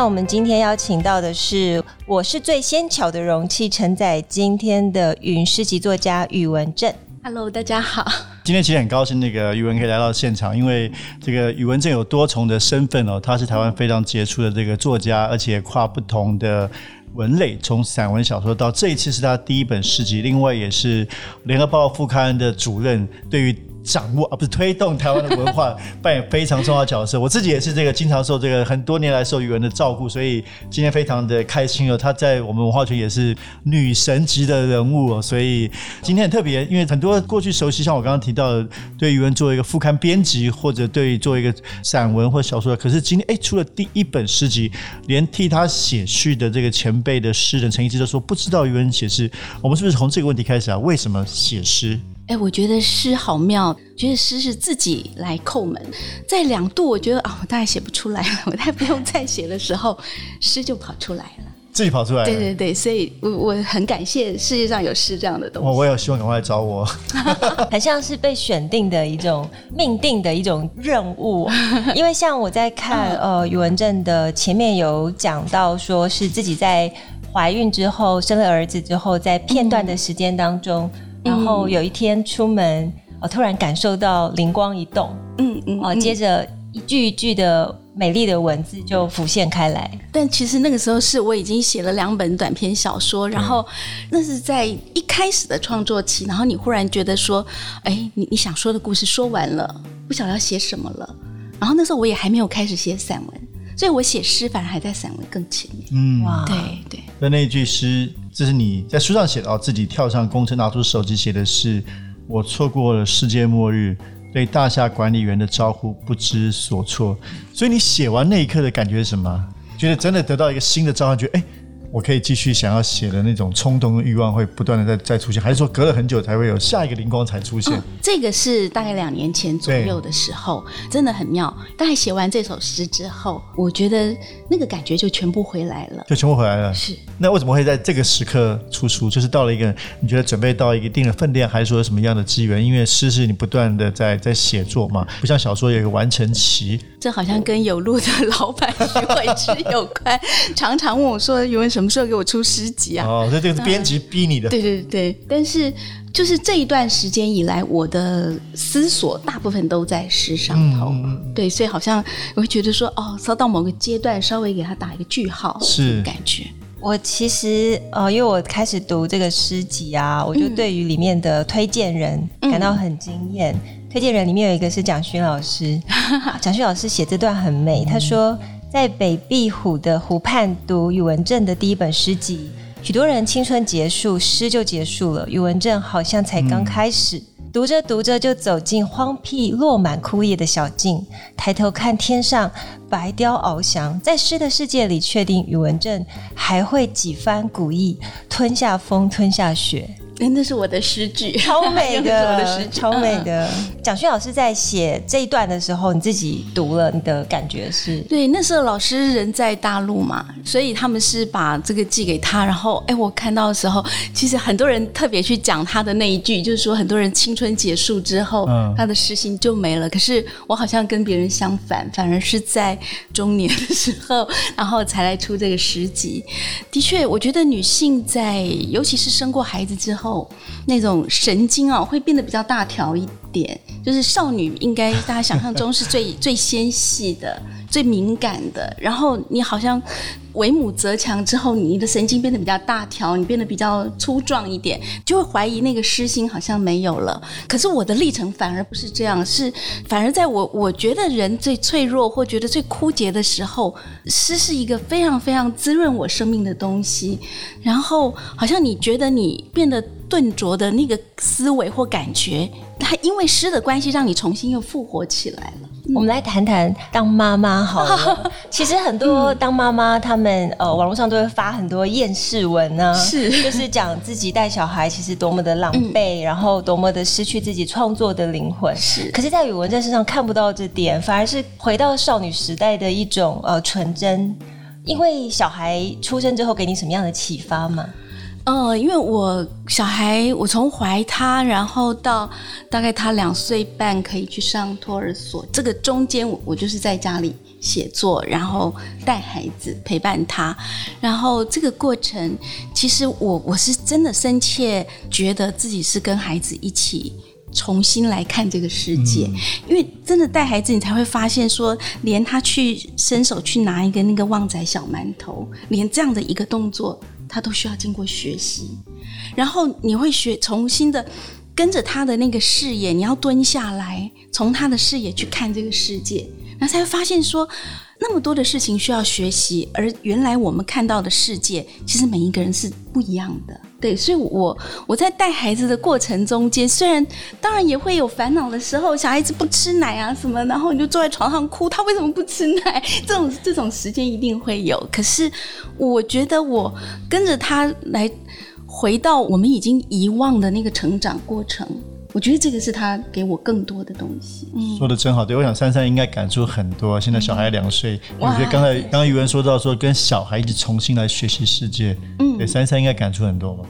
那我们今天邀请到的是，我是最纤巧的容器，承载今天的云诗集作家宇文正。Hello，大家好。今天其实很高兴，那个宇文可以来到现场，因为这个宇文正有多重的身份哦，他是台湾非常杰出的这个作家，而且跨不同的文类，从散文小说到这一次是他第一本诗集，另外也是联合报副刊的主任，对于。掌握而不是推动台湾的文化，扮演非常重要角色。我自己也是这个经常受这个很多年来受语文的照顾，所以今天非常的开心哦。他在我们文化圈也是女神级的人物哦，所以今天很特别，因为很多过去熟悉，像我刚刚提到的，对语文做一个副刊编辑，或者对做一个散文或小说，可是今天哎，出了第一本诗集，连替他写序的这个前辈的诗人陈一之都说不知道语文写诗，我们是不是从这个问题开始啊？为什么写诗？哎，我觉得诗好妙，觉得诗是自己来叩门。在两度，我觉得啊、哦，我大概写不出来了，我大概不用再写的时候，诗就跑出来了，自己跑出来了。对对对，所以我我很感谢世界上有诗这样的东西。我我也希望赶快来找我，很像是被选定的一种命定的一种任务。因为像我在看呃宇文正的前面有讲到，说是自己在怀孕之后生了儿子之后，在片段的时间当中。嗯然后有一天出门，我突然感受到灵光一动，嗯嗯，哦，接着一句一句的美丽的文字就浮现开来。但其实那个时候是我已经写了两本短篇小说，然后那是在一开始的创作期，然后你忽然觉得说，哎，你你想说的故事说完了，不晓得要写什么了。然后那时候我也还没有开始写散文，所以我写诗反而还在散文更前面。嗯，哇，对对。那那句诗。这是你在书上写的哦，自己跳上公车，拿出手机写的是：我错过了世界末日，对大厦管理员的招呼不知所措。所以你写完那一刻的感觉是什么？觉得真的得到一个新的召唤，觉得哎。我可以继续想要写的那种冲动的欲望会不断的在在出现，还是说隔了很久才会有下一个灵光才出现？嗯，这个是大概两年前左右的时候，真的很妙。大概写完这首诗之后，我觉得那个感觉就全部回来了，就全部回来了。是。那为什么会在这个时刻出书？就是到了一个你觉得准备到一定的分量，还是说有什么样的资源？因为诗是你不断的在在写作嘛，不像小说有一个完成期。这好像跟有路的老板徐慧芝有关，常常问我说：“宇文什么时候给我出诗集啊？”哦，这这个是编辑逼你的。对对对，但是就是这一段时间以来，我的思索大部分都在诗上头。嗯、对，所以好像我会觉得说，哦，稍到某个阶段，稍微给他打一个句号，是感觉。我其实呃，因为我开始读这个诗集啊，我就对于里面的推荐人感到很惊艳。嗯推荐人里面有一个是蒋勋老师，蒋勋老师写这段很美。他说，在北壁虎的湖畔读宇文正的第一本诗集，许多人青春结束，诗就结束了，宇文正好像才刚开始。嗯、读着读着就走进荒僻落满枯叶的小径，抬头看天上白雕翱翔，在诗的世界里，确定宇文正还会几番古意，吞下风，吞下雪。那是我的诗句，超美的，我的诗超美的。蒋勋老师在写这一段的时候，你自己读了，你的感觉是？对，那时候老师人在大陆嘛，所以他们是把这个寄给他。然后，哎，我看到的时候，其实很多人特别去讲他的那一句，就是说很多人青春结束之后，嗯、他的诗心就没了。可是我好像跟别人相反，反而是在中年的时候，然后才来出这个诗集。的确，我觉得女性在，尤其是生过孩子之后。那种神经啊，会变得比较大条一点。就是少女应该大家想象中是最最纤细的、最敏感的。然后你好像为母则强之后，你的神经变得比较大条，你变得比较粗壮一点，就会怀疑那个诗心好像没有了。可是我的历程反而不是这样，是反而在我我觉得人最脆弱或觉得最枯竭的时候，诗是一个非常非常滋润我生命的东西。然后好像你觉得你变得。顿拙的那个思维或感觉，它因为诗的关系，让你重新又复活起来了。我们来谈谈当妈妈好了。其实很多当妈妈，他们呃网络上都会发很多厌世文呢，是就是讲自己带小孩其实多么的狼狈，然后多么的失去自己创作的灵魂。是，可是，在宇文在身上看不到这点，反而是回到少女时代的一种呃纯真。因为小孩出生之后，给你什么样的启发吗？呃，因为我小孩，我从怀他，然后到大概他两岁半可以去上托儿所，这个中间我我就是在家里写作，然后带孩子陪伴他，然后这个过程，其实我我是真的深切觉得自己是跟孩子一起。重新来看这个世界，嗯、因为真的带孩子，你才会发现说，连他去伸手去拿一个那个旺仔小馒头，连这样的一个动作，他都需要经过学习。然后你会学重新的跟着他的那个视野，你要蹲下来，从他的视野去看这个世界，然后才会发现说，那么多的事情需要学习，而原来我们看到的世界，其实每一个人是不一样的。对，所以我我在带孩子的过程中间，虽然当然也会有烦恼的时候，小孩子不吃奶啊什么，然后你就坐在床上哭，他为什么不吃奶？这种这种时间一定会有。可是我觉得我跟着他来回到我们已经遗忘的那个成长过程。我觉得这个是他给我更多的东西。嗯，说的真好。对，我想珊珊应该感触很多。现在小孩两岁，嗯、我觉得刚才刚刚瑜文说到说跟小孩一起重新来学习世界。嗯，对，珊珊应该感触很多吧？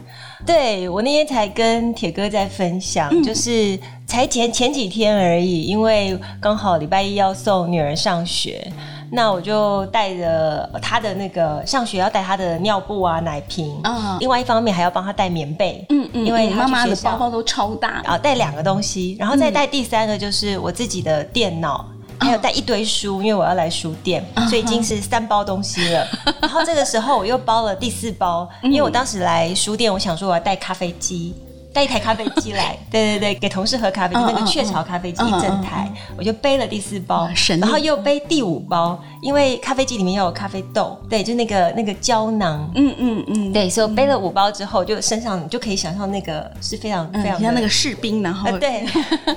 对，我那天才跟铁哥在分享，嗯、就是才前前几天而已，因为刚好礼拜一要送女儿上学。那我就带着他的那个上学要带他的尿布啊、奶瓶，嗯，另外一方面还要帮他带棉被，嗯嗯，因为妈妈的包包都超大，带两个东西，然后再带第三个就是我自己的电脑，还有带一堆书，因为我要来书店，所以已经是三包东西了。然后这个时候我又包了第四包，因为我当时来书店，我想说我要带咖啡机。带一台咖啡机来，对对对，给同事喝咖啡，就那个雀巢咖啡机一整台，我就背了第四包，然后又背第五包，因为咖啡机里面要有咖啡豆，对，就那个那个胶囊，嗯嗯嗯，对，所以我背了五包之后，就身上你就可以想象那个是非常非常像那个士兵，然后对，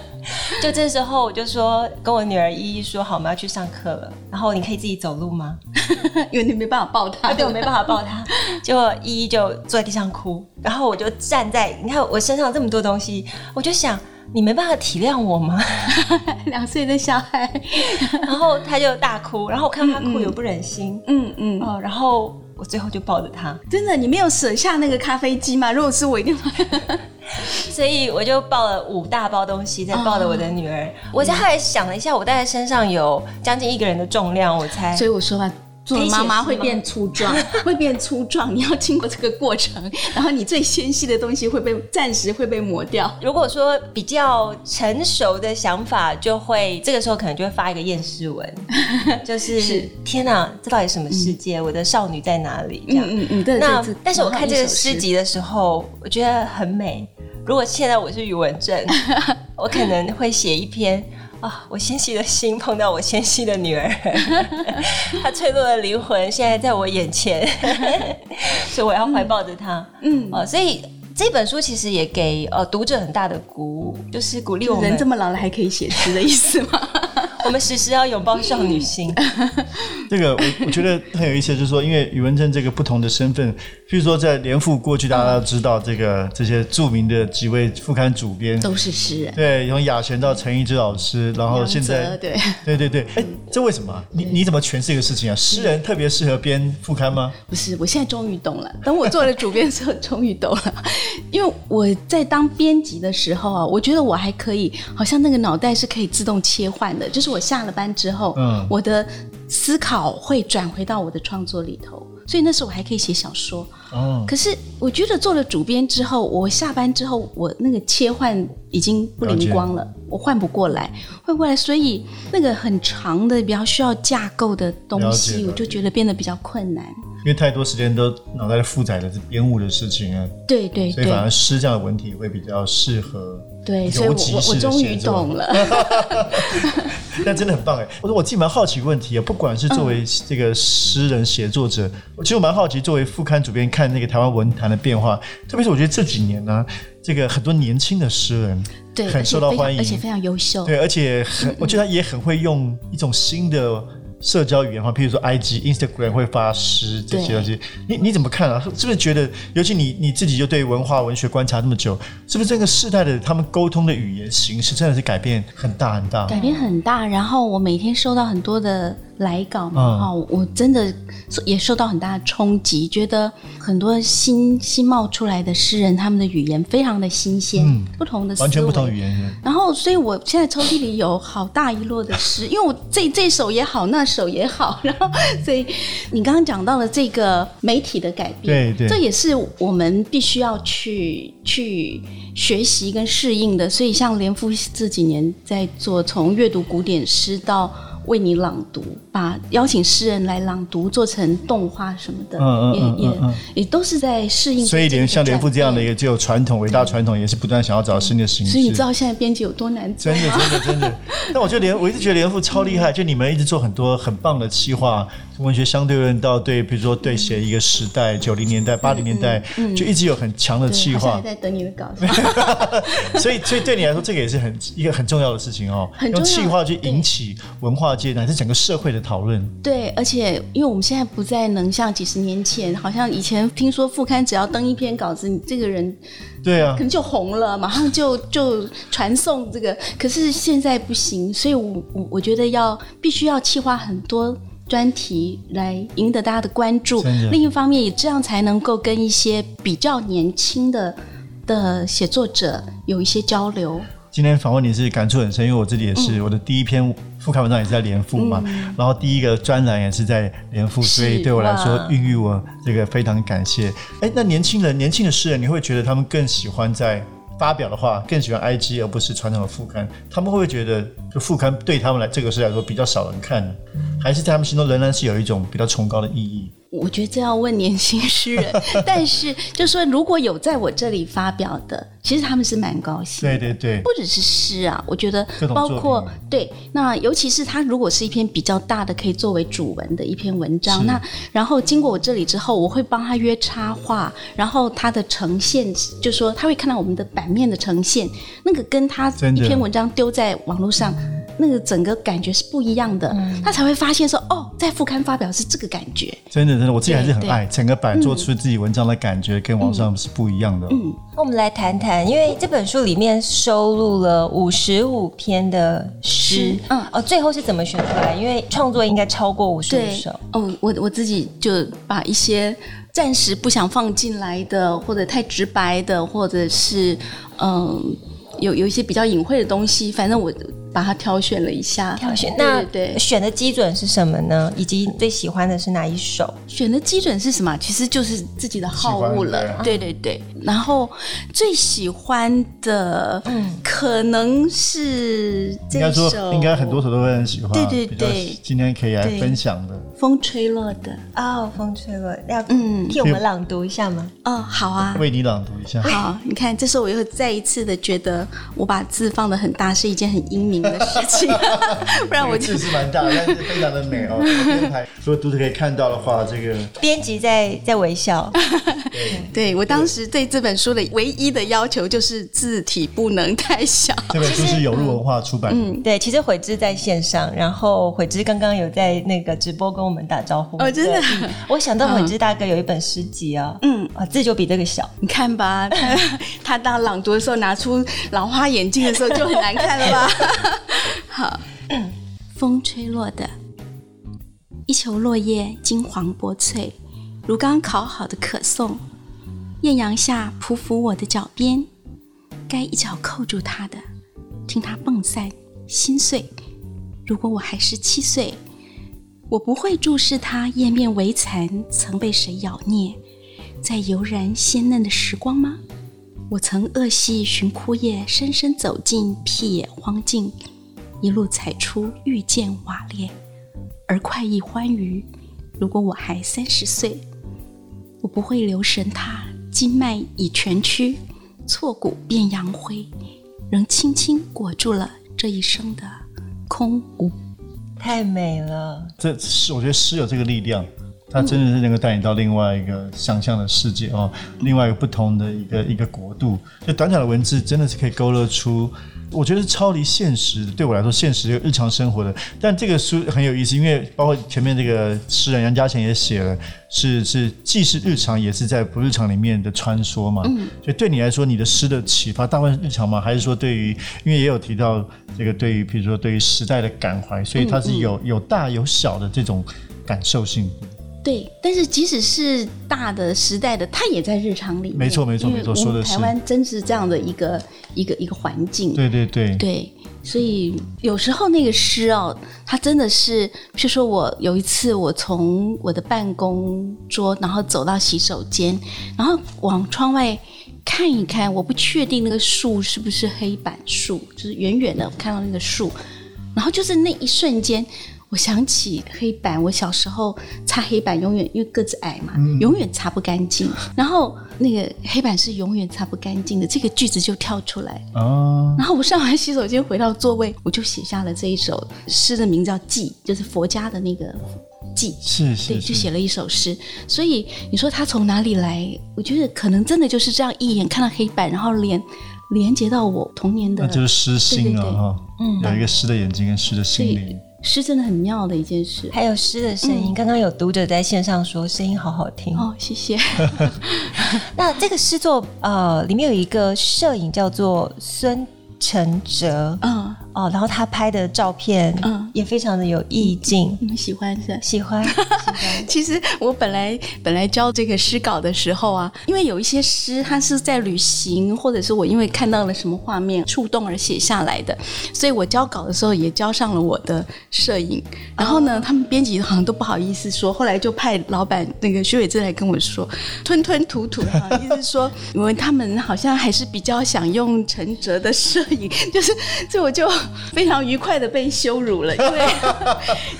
就这时候我就说跟我女儿依依说好，我们要去上课了，然后你可以自己走路吗？因为你没办法抱她，对，我没办法抱她，结果依依就坐在地上哭，然后我就站在，你看我。身上这么多东西，我就想你没办法体谅我吗？两岁的小孩，然后他就大哭，然后我看他哭，又不忍心，嗯嗯哦，然后我最后就抱着他，真的，你没有舍下那个咖啡机吗？如果是我，一定会。所以我就抱了五大包东西，再抱着我的女儿。哦、我在后来想了一下，我带在身上有将近一个人的重量，我猜。所以我说吧。做妈妈会变粗壮，会变粗壮。你要经过这个过程，然后你最纤细的东西会被暂时会被磨掉。如果说比较成熟的想法，就会这个时候可能就会发一个厌世文，就是，是天哪，这到底什么世界？嗯、我的少女在哪里？这样，嗯嗯那但是我看这个诗集的时候，我觉得很美。如果现在我是宇文正，我可能会写一篇。啊、哦！我纤细的心碰到我纤细的女儿，她脆弱的灵魂现在在我眼前，所以我要怀抱着她。嗯，哦，所以这本书其实也给呃读者很大的鼓舞，就是鼓励我们。人这么老了还可以写诗的意思吗？我们时时要拥抱少女心。这个我我觉得很有意思，就是说，因为宇文正这个不同的身份，譬如说在联副过去，大家都知道这个这些著名的几位副刊主编都是诗人，对，从雅璇到陈一之老师，然后现在对对对对，哎，这为什么？你你怎么诠释一个事情啊？诗人特别适合编副刊吗？不是，我现在终于懂了。等我做了主编之后，终于懂了。因为我在当编辑的时候啊，我觉得我还可以，好像那个脑袋是可以自动切换的，就是我下了班之后，嗯，我的思考会转回到我的创作里头，所以那时候我还可以写小说。哦，可是我觉得做了主编之后，我下班之后，我那个切换已经不灵光了，了。我换不过来，换不过来，所以那个很长的、比较需要架构的东西，我就觉得变得比较困难。因为太多时间都脑袋负载的是编务的事情啊。对对对，所以反而诗这样的文体会比较适合。对，所以我我我终于懂了。但真的很棒哎！我说我自己蛮好奇问题啊，不管是作为这个诗人写作者，我其实我蛮好奇作为副刊主编看那个台湾文坛的变化，特别是我觉得这几年呢，这个很多年轻的诗人对很受到欢迎，而且非常优秀，对，而且很我觉得他也很会用一种新的。社交语言的话，譬如说 IG、Instagram 会发诗这些东西，你你怎么看啊？是不是觉得，尤其你你自己就对文化文学观察这么久，是不是这个世代的他们沟通的语言形式真的是改变很大很大？改变很大。然后我每天收到很多的。来稿嘛，哈、嗯，我真的也受到很大的冲击，觉得很多新新冒出来的诗人，他们的语言非常的新鲜，嗯、不同的完全不同语言。然后，所以我现在抽屉里有好大一摞的诗，因为我这这首也好，那首也好，然后，所以你刚刚讲到了这个媒体的改变，对对，这也是我们必须要去去学习跟适应的。所以，像连夫这几年在做，从阅读古典诗到。为你朗读，把邀请诗人来朗读做成动画什么的，嗯嗯嗯嗯也也也都是在适应。所以连像连富这样的一个具有传统伟大传统，也是不断想要找新的形式。所以你知道现在编辑有多难做？真的真的真的。但我觉得连我一直觉得连富超厉害，就你们一直做很多很棒的企划，从文学相对论到对，比如说对写一个时代，九零年代、八零年代，就一直有很强的气划。还在等你的稿。所以所以对你来说，这个也是很一个很重要的事情哦，用气划去引起文化。界乃至整个社会的讨论，对，而且因为我们现在不再能像几十年前，好像以前听说副刊只要登一篇稿子，你这个人，对啊，可能就红了，马上就就传送这个。可是现在不行，所以我我我觉得要必须要气划很多专题来赢得大家的关注。另一方面，也这样才能够跟一些比较年轻的的写作者有一些交流。今天访问你是感触很深，因为我自己也是，嗯、我的第一篇副刊文章也是在连副嘛，嗯、然后第一个专栏也是在连副，所以对我来说孕育我这个非常感谢。哎，那年轻人、年轻的诗人，你会觉得他们更喜欢在发表的话，更喜欢 IG 而不是传统的副刊？他们会不会觉得就副刊对他们来这个事来说比较少人看呢？还是在他们心中仍然是有一种比较崇高的意义？我觉得这要问年轻诗人，但是就说如果有在我这里发表的，其实他们是蛮高兴。对对对，不只是诗啊，我觉得包括对，那尤其是他如果是一篇比较大的，可以作为主文的一篇文章，那然后经过我这里之后，我会帮他约插画，然后他的呈现，就说他会看到我们的版面的呈现，那个跟他一篇文章丢在网络上。那个整个感觉是不一样的，嗯、他才会发现说哦，在副刊发表是这个感觉。真的，真的，我自己还是很爱整个版做出自己文章的感觉，嗯、跟网上是不一样的。嗯，那我们来谈谈，因为这本书里面收录了五十五篇的诗，嗯，哦，最后是怎么选出来？因为创作应该超过五十五首。哦，我我自己就把一些暂时不想放进来的，或者太直白的，或者是嗯，有有一些比较隐晦的东西，反正我。把它挑选了一下，挑选那对选的基准是什么呢？以及最喜欢的是哪一首？选的基准是什么？其实就是自己的好恶了。对对对。然后最喜欢的，嗯，可能是这首，应该很多首都会很喜欢。对对对。今天可以来分享的《风吹落的》哦，《风吹落》要嗯替我们朗读一下吗？哦，好啊，为你朗读一下。好，你看，这时候我又再一次的觉得，我把字放的很大是一件很英明的事情，不然我就字是蛮大，但是非常的美哦。编排，如果读者可以看到的话，这个编辑在在微笑。对，对我当时对这本书的唯一的要求就是字体不能太小。这本书是有路文化出版的。嗯，对，其实悔之在线上，然后悔之刚刚有在那个直播跟我们打招呼。哦，真的，我想到悔之大哥有一本诗集啊，嗯，啊字就比这个小，你看吧，他他当朗读的时候拿出老花眼镜的时候就很难看了吧？好，风吹落的一球落叶，金黄薄脆，如刚烤好的可颂。艳阳下匍匐我的脚边，该一脚扣住它的，听它迸散心碎。如果我还是七岁，我不会注视它叶面微残曾被谁咬啮，在悠然鲜嫩的时光吗？我曾恶戏寻枯叶，深深走进僻野荒径。一路踩出遇见瓦裂，而快意欢愉。如果我还三十岁，我不会留神他经脉已全曲，挫骨变扬灰，仍轻轻裹住了这一生的空无。太美了，这诗我觉得诗有这个力量，它真的是能够带你到另外一个想象的世界哦，另外一个不同的一个一个国度。就短小的文字真的是可以勾勒出。我觉得是超离现实的，对我来说，现实这个日常生活的。但这个书很有意思，因为包括前面这个诗人杨家贤也写了，是是既是日常，也是在不日常里面的穿梭嘛。嗯。所以对你来说，你的诗的启发大部分是日常吗？还是说对于，因为也有提到这个对于，比如说对于时代的感怀，所以它是有有大有小的这种感受性。对，但是即使是大的时代的，它也在日常里面。没错，没错，没错，说的是。台湾真是这样的一个一个一个环境。对对对。对，所以有时候那个诗哦，它真的是，譬如说我有一次我从我的办公桌，然后走到洗手间，然后往窗外看一看，我不确定那个树是不是黑板树，就是远远的看到那个树，然后就是那一瞬间。我想起黑板，我小时候擦黑板永远因为个子矮嘛，嗯、永远擦不干净。然后那个黑板是永远擦不干净的，这个句子就跳出来。哦。然后我上完洗手间回到座位，我就写下了这一首诗的名字叫《记》，就是佛家的那个记。是是。对，就写了一首诗。所以你说他从哪里来？我觉得可能真的就是这样一眼看到黑板，然后连连接到我童年的。那就是诗心了！哈，嗯，有一个诗的眼睛跟诗的心灵。诗真的很妙的一件事，还有诗的声音。嗯、刚刚有读者在线上说声音好好听哦，谢谢。那这个诗作呃里面有一个摄影叫做孙承哲，嗯。哦，然后他拍的照片，嗯，也非常的有意境。你们喜欢是？喜欢。喜欢。其实我本来本来教这个诗稿的时候啊，因为有一些诗，它是在旅行，或者是我因为看到了什么画面触动而写下来的，所以我交稿的时候也交上了我的摄影。然后呢，他们编辑好像都不好意思说，后来就派老板那个徐伟志来跟我说，吞吞吐吐哈，意思是说，因为他们好像还是比较想用陈哲的摄影，就是这我就。非常愉快的被羞辱了，因为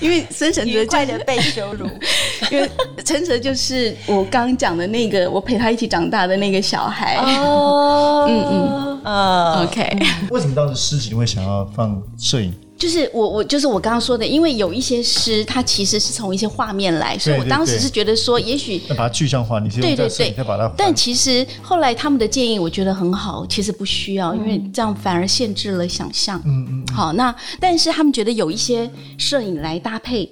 因为孙承哲愉快的被羞辱，因为陈哲就是我刚讲的那个我陪他一起长大的那个小孩。哦，嗯嗯，呃，OK。为什么当时诗集会想要放摄影？就是我我就是我刚刚说的，因为有一些诗，它其实是从一些画面来，所以我当时是觉得说，也许要把它具象化，你是用在摄影再把它。但其实后来他们的建议，我觉得很好，其实不需要，因为这样反而限制了想象。嗯嗯。好，那但是他们觉得有一些摄影来搭配。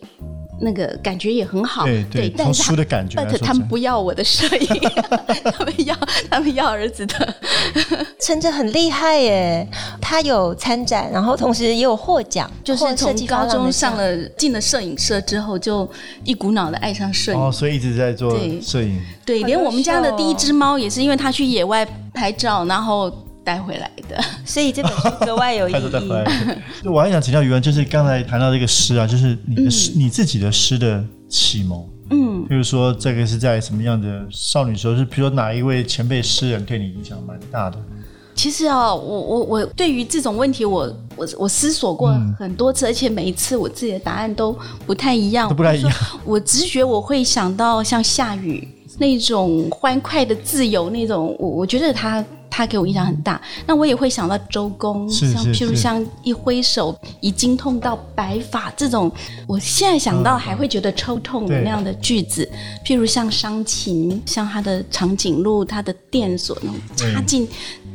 那个感觉也很好，对对，但是书的感觉，但他们不要我的摄影，他们要他们要儿子的。承哲很厉害耶，他有参展，然后同时也有获奖，就是从高中上了进了摄影社之后，就一股脑的爱上摄影，哦，所以一直在做摄影。对，对，连我们家的第一只猫也是因为他去野外拍照，然后。带回来的，所以这本书格外有意义。我还想请教于文，就是刚才谈到这个诗啊，就是你的诗，嗯、你自己的诗的启蒙，嗯，比如说这个是在什么样的少女时候，是比如说哪一位前辈诗人对你影响蛮大的？其实啊，我我我对于这种问题我，我我我思索过很多次，嗯、而且每一次我自己的答案都不太一样，都不太一样。我直觉我会想到像夏雨那种欢快的自由，那种我我觉得他。他给我印象很大，那我也会想到周公，像譬如像一挥手，已经痛到白发这种，我现在想到还会觉得抽痛的那样的句子，嗯、譬如像伤情，像他的长颈鹿，他的电锁那种插进，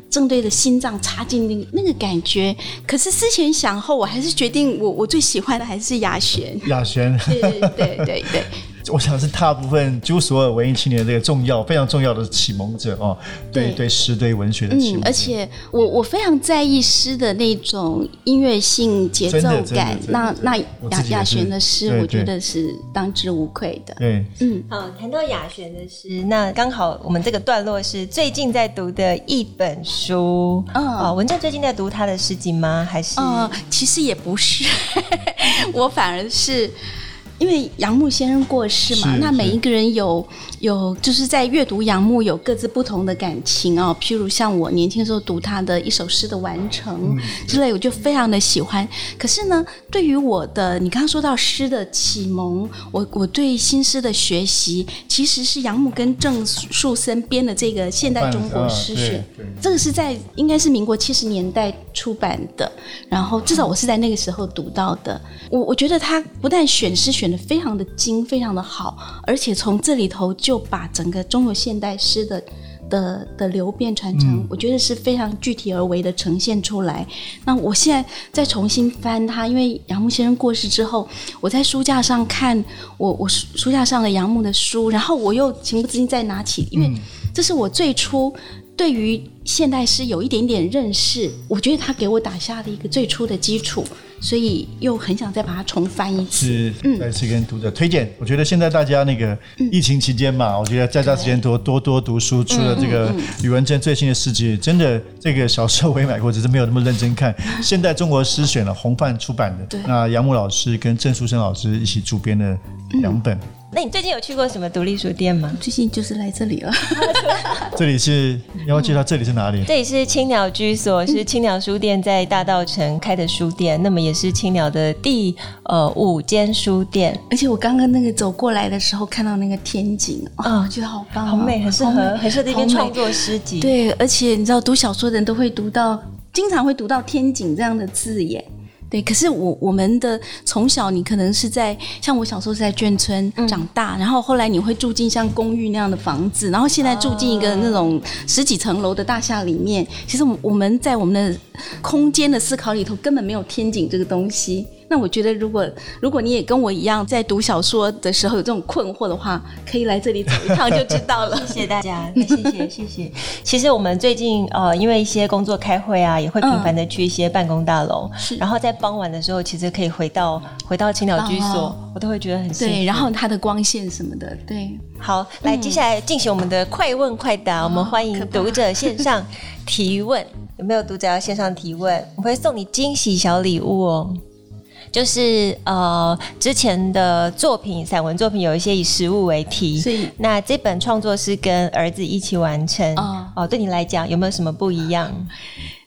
正对着心脏插进那个那个感觉。可是思前想后，我还是决定我我最喜欢的还是雅璇。雅璇，对对对对对。我想是大部分几乎所有文艺青年的这个重要、非常重要的启蒙者哦，对对诗、对文学的启蒙。嗯，而且我我非常在意诗的那种音乐性、节奏感。那那雅雅璇的诗，我觉得是当之无愧的。对，嗯。好，谈到雅璇的诗，那刚好我们这个段落是最近在读的一本书。嗯，文正最近在读他的诗集吗？还是？嗯，其实也不是，我反而是。因为杨牧先生过世嘛，那每一个人有有就是在阅读杨牧有各自不同的感情哦。譬如像我年轻的时候读他的一首诗的完成之类，我就非常的喜欢。可是呢，对于我的你刚刚说到诗的启蒙，我我对新诗的学习，其实是杨牧跟郑树森编的这个《现代中国诗选》，这个是在应该是民国七十年代出版的，然后至少我是在那个时候读到的。我我觉得他不但选诗选得非常的精，非常的好，而且从这里头就把整个中国现代诗的的的流变传承，嗯、我觉得是非常具体而为的呈现出来。那我现在再重新翻它，因为杨牧先生过世之后，我在书架上看我我书架上的杨牧的书，然后我又情不自禁再拿起，因为这是我最初。对于现代诗有一点点认识，我觉得他给我打下了一个最初的基础，所以又很想再把它重翻一次。是，再次跟读者推荐。我觉得现在大家那个疫情期间嘛，我觉得在家时间多多多读书。除了这个宇文正最新的诗集，真的这个小时候我也买过，只是没有那么认真看。现代中国诗选了红范出版的，那杨牧老师跟郑树森老师一起主编的两本。那你最近有去过什么独立书店吗？最近就是来这里了。这里是，你要介绍这里是哪里？这里是青鸟居所，是青鸟书店在大道城开的书店，那么也是青鸟的第呃五间书店。而且我刚刚那个走过来的时候，看到那个天井啊，哦、觉得好棒、啊，好美，很适合，很适合这边创作诗集。对，而且你知道读小说的人都会读到，经常会读到天井这样的字眼。对，可是我我们的从小，你可能是在像我小时候是在眷村长大，嗯、然后后来你会住进像公寓那样的房子，然后现在住进一个那种十几层楼的大厦里面。其实我们在我们的空间的思考里头，根本没有天井这个东西。那我觉得，如果如果你也跟我一样在读小说的时候有这种困惑的话，可以来这里走一趟就知道了。谢谢大家，谢谢谢谢。其实我们最近呃，因为一些工作开会啊，也会频繁的去一些办公大楼。然后在傍晚的时候，其实可以回到回到青鸟居所，哦、我都会觉得很幸福。对，然后它的光线什么的，对。好，来，接下来进行我们的快问快答，嗯、我们欢迎读者线上提问。有没有读者要线上提问？我会送你惊喜小礼物哦。就是呃，之前的作品，散文作品有一些以食物为题，那这本创作是跟儿子一起完成哦，哦。对你来讲有没有什么不一样？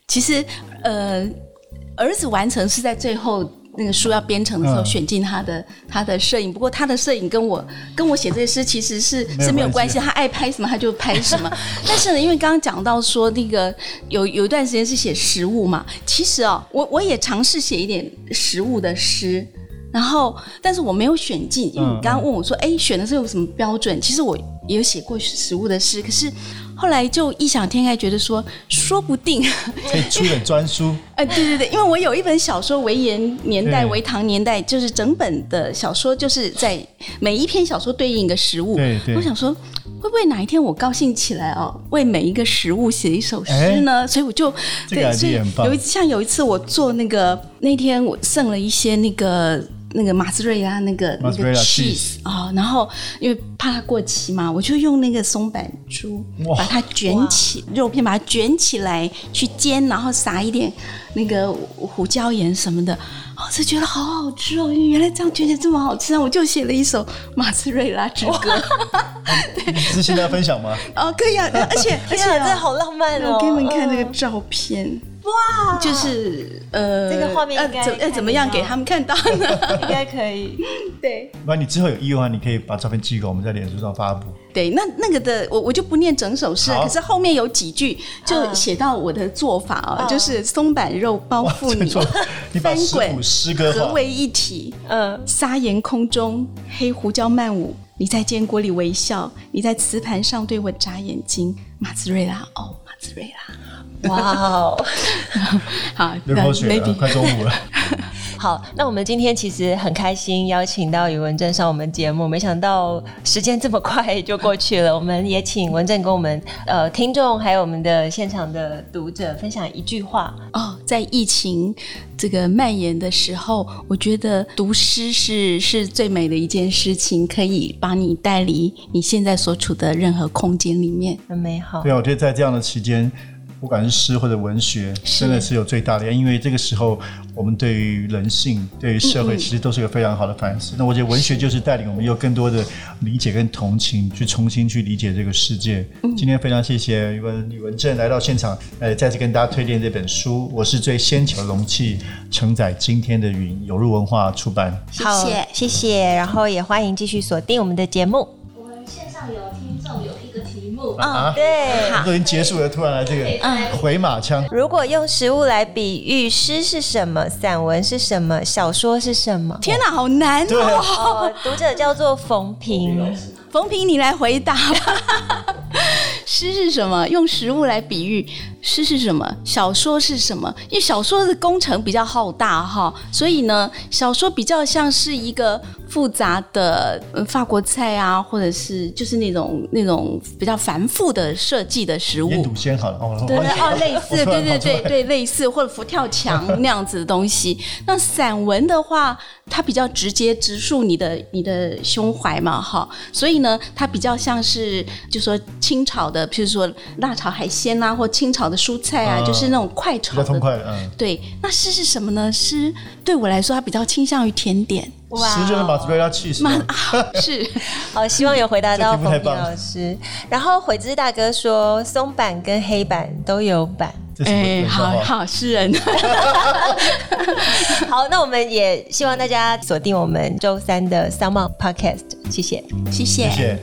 其实呃，儿子完成是在最后。那个书要编成的时候，选进他的、嗯、他的摄影。不过他的摄影跟我跟我写这些诗其实是是没有关系，他爱拍什么他就拍什么。但是呢，因为刚刚讲到说那个有有一段时间是写食物嘛，其实哦，我我也尝试写一点食物的诗，然后但是我没有选进。因为你刚刚问我说，哎、嗯嗯，选的是有什么标准？其实我也有写过食物的诗，可是。后来就异想天开，觉得说说不定可以出本专书。哎，对对对，因为我有一本小说《维言年代》《维唐年代》，就是整本的小说，就是在每一篇小说对应一个食物。对对。我想说，会不会哪一天我高兴起来哦，为每一个食物写一首诗呢？所以我就对，所以有一像有一次我做那个那天我剩了一些那个。那个马斯瑞拉那个那个 cheese 啊、哦，然后因为怕它过期嘛，我就用那个松板猪把它卷起肉片，把它卷起来去煎，然后撒一点那个胡椒盐什么的，我、哦、就觉得好好吃哦！原来这样卷起来这么好吃啊！我就写了一首马斯瑞拉之歌。对，是现在要分享吗？哦，可以啊，而且 而且、啊、真的好浪漫哦！我给你们看那个照片。哇，就是呃，这个画面应该怎要怎么样给他们看到呢？应该可以，对。那你之后有意愿，你可以把照片寄给我们，在脸书上发布。对，那那个的我我就不念整首诗，可是后面有几句就写到我的做法啊，就是松板肉包覆 你，翻滚诗歌合为一体，嗯，撒盐空中，黑胡椒漫舞，你在煎锅里微笑，你在瓷盘上对我眨眼睛，马兹瑞拉，哦，马兹瑞拉。哇哦，好，流口水了，快中午了。好，那我们今天其实很开心，邀请到宇文正上我们节目，没想到时间这么快 就过去了。我们也请文正跟我们呃听众还有我们的现场的读者分享一句话哦。在疫情这个蔓延的时候，我觉得读诗是是最美的一件事情，可以把你带离你现在所处的任何空间里面，很美好。对啊，我觉得在这样的期间。不管是诗或者文学，真的是有最大的，因为这个时候我们对于人性、对于社会，其实都是一个非常好的反思。嗯嗯，那我觉得文学就是带领我们有更多的理解跟同情，去重新去理解这个世界。嗯、今天非常谢谢宇文宇文正来到现场，呃，再次跟大家推荐这本书。我是最先求的容器，承载今天的云。有路文化出版。谢谢谢谢，然后也欢迎继续锁定我们的节目。啊，对，都已经结束了，突然来这个回马枪。如果用食物来比喻，诗是什么？散文是什么？小说是什么？天哪，好难哦！哦，读者叫做冯平，冯平，你来回答吧。诗是什么？用食物来比喻，诗是什么？小说是什么？因为小说的工程比较浩大哈，所以呢，小说比较像是一个。复杂的法国菜啊，或者是就是那种那种比较繁复的设计的食物，腌笃鲜好了哦，对对哦，类似，对对对对，类似或者佛跳墙 那样子的东西。那散文的话，它比较直接直述你的你的胸怀嘛，哈，所以呢，它比较像是就说清炒的，譬如说辣炒海鲜啊，或清炒的蔬菜啊，就是那种快炒的，比较痛快的，嗯，对。那诗是什么呢？诗对我来说，它比较倾向于甜点。诗就是马祖贝拉气死，是 好，希望有回答到冯斌老师。然后悔之大哥说，松板跟黑板都有板。哎，好好，诗人。好，那我们也希望大家锁定我们周三的 SoundOn Podcast，谢谢，谢谢。谢谢